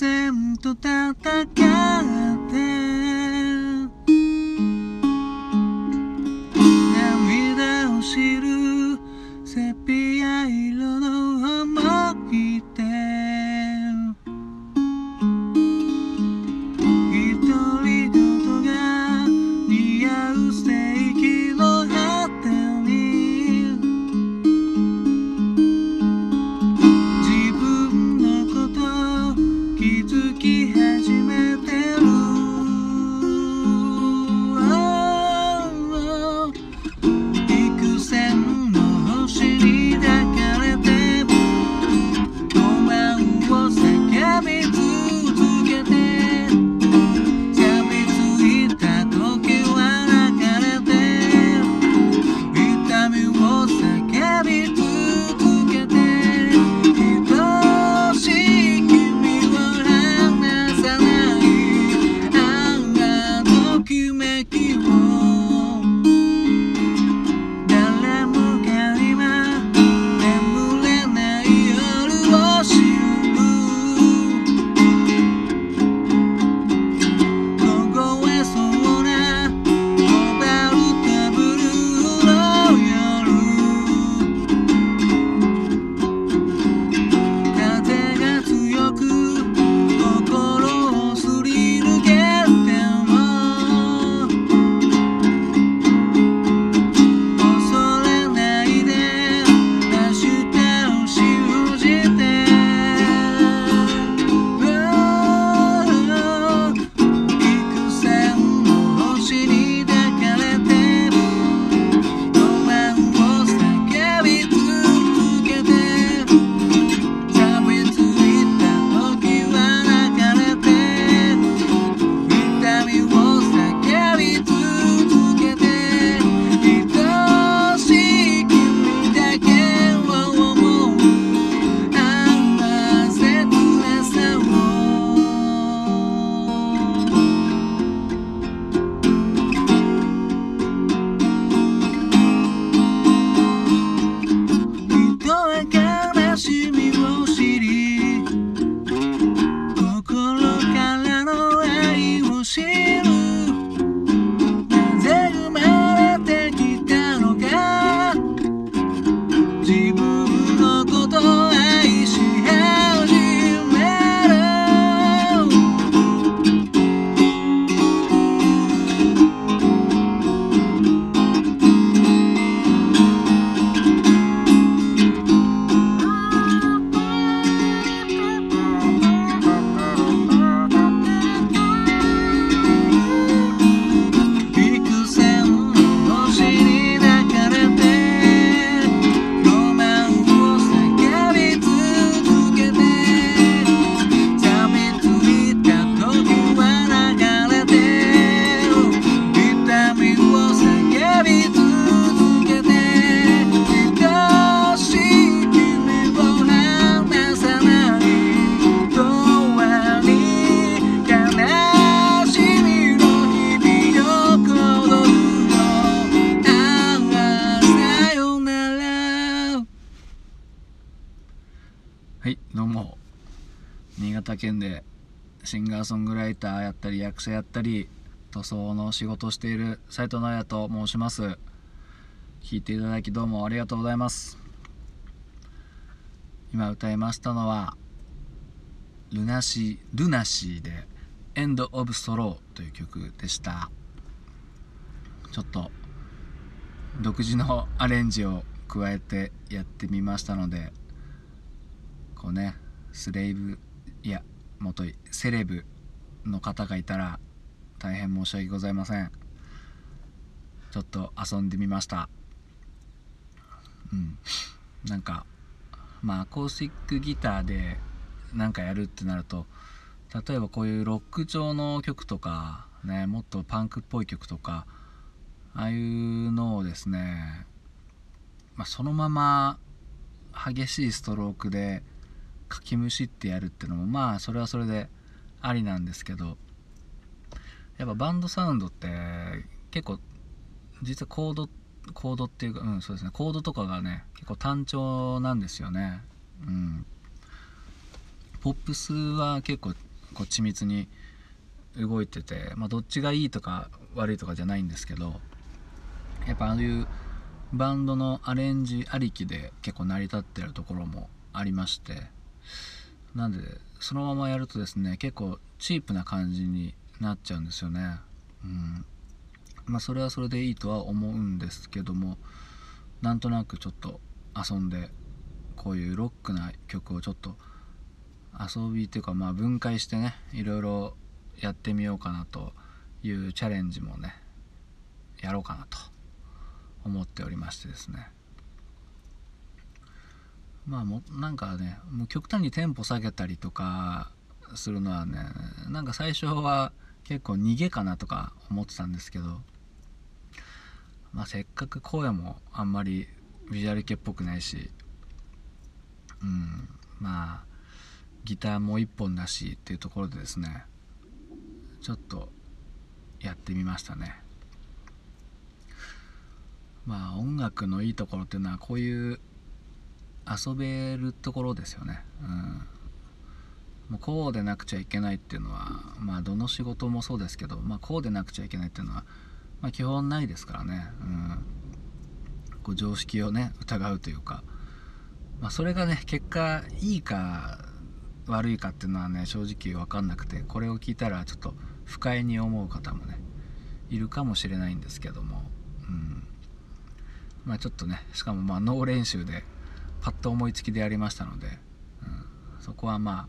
sempre tanta cara. 他県でシンガーソングライターやったり役者やったり塗装の仕事をしている斉藤直也と申します。聴いていただきどうもありがとうございます。今歌いましたのはルナシー「ルナシー」で「エンド・オブ・ソロー」という曲でした。ちょっと独自のアレンジを加えてやってみましたのでこうねスレイブいやもといセレブの方がいたら大変申し訳ございません。ちょっと遊んでみました。うん。なんかまあアコースティックギターでなんかやるってなると例えばこういうロック調の曲とかねもっとパンクっぽい曲とかああいうのをですね、まあ、そのまま激しいストロークでかきむしってやるっていうのもまあそれはそれでありなんですけどやっぱバンドサウンドって結構実はコードコードっていうかうんそうですね。コードとかがね結構単調なんですよね。うん。ポップスは結構こう緻密に動いてて、まあ、どっちがいいとか悪いとかじゃないんですけどやっぱああいうバンドのアレンジありきで結構成り立ってるところもありましてなんでそのままやるとですね結構チープな感じになっちゃうんですよね。うん。まあそれはそれでいいとは思うんですけどもなんとなくちょっと遊んでこういうロックな曲をちょっと遊びっていうかまあ分解してねいろいろやってみようかなというチャレンジもねやろうかなと思っておりましてですね。まあもなんかねもう極端にテンポ下げたりとかするのはねなんか最初は結構逃げかなとか思ってたんですけどまあせっかく声もあんまりビジュアル系っぽくないしうんまあギターも一本だしっていうところでですねちょっとやってみましたね。まあ音楽のいいところっていうのはこういう遊べるところですよね。うん。もうこうでなくちゃいけないっていうのはまあどの仕事もそうですけど、まあ、こうでなくちゃいけないっていうのは、まあ、基本ないですからね、うん、こう常識をね疑うというか、まあ、それがね結果いいか悪いかっていうのはね正直分かんなくてこれを聞いたらちょっと不快に思う方もねいるかもしれないんですけども、うん、まあちょっとねしかもまあ脳練習でパッと思いつきでやりましたので、うん、そこはまあ、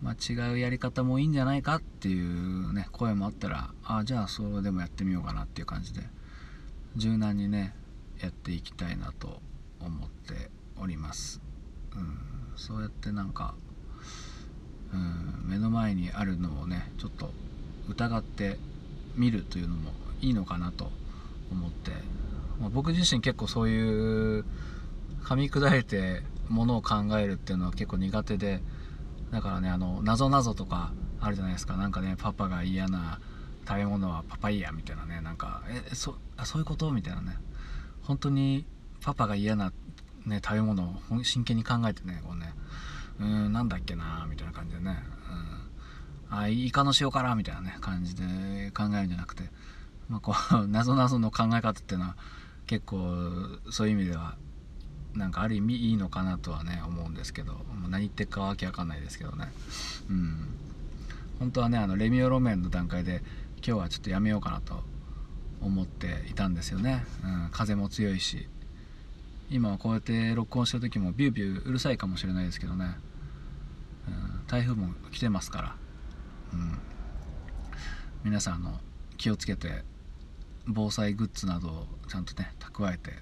まあ、違うやり方もいいんじゃないかっていうね声もあったらああじゃあそれでもやってみようかなっていう感じで柔軟にねやっていきたいなと思っております、うん、そうやってなんかうん目の前にあるのをねちょっと疑ってみるというのもいいのかなと思って、まあ、僕自身結構そういう噛み砕いてものを考えるっていうのは結構苦手でだからねあの謎謎とかあるじゃないですか。なんかねパパが嫌な食べ物はパパイヤみたいなね。なんかえそあそういうこと？みたいなね。本当にパパが嫌な、ね、食べ物を真剣に考えてねこうねうんなんだっけな？みたいな感じでね、うん、あイカの塩辛？みたいなね感じで考えるんじゃなくて、まあ、こう 謎々の考え方っていうのは結構そういう意味ではなんかある意味いいのかなとはね思うんですけど何言ってるかわけわかんないですけどね。うん。本当はねあのレミオロメンの段階で今日はちょっとやめようかなと思っていたんですよね、うん、風も強いし。今はこうやって録音した時もビュービューうるさいかもしれないですけどね、うん、台風も来てますから、うん、皆さんの気をつけて防災グッズなどをちゃんとね蓄えて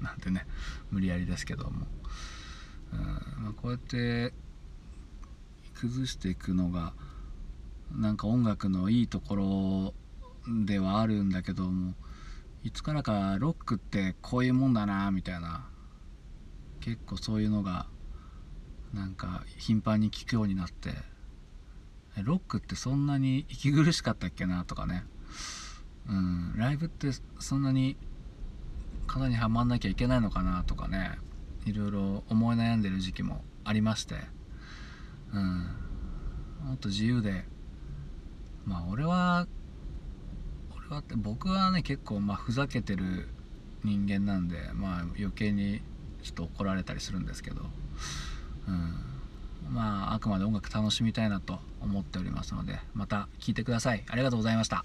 なんてね無理やりですけども、うんまあ、こうやって崩していくのがなんか音楽のいいところではあるんだけどもいつからかロックってこういうもんだなみたいな結構そういうのがなんか頻繁に聞くようになってロックってそんなに息苦しかったっけなとかね。うんライブってそんなに型にはまんなきゃいけないのかなとかねいろいろ思い悩んでる時期もありまして。うん。もっと自由で。まあ俺は俺はって僕はね結構まあふざけてる人間なんでまあ余計にちょっと怒られたりするんですけど。うん。まああくまで音楽楽しみたいなと思っておりますのでまた聴いてください。ありがとうございました。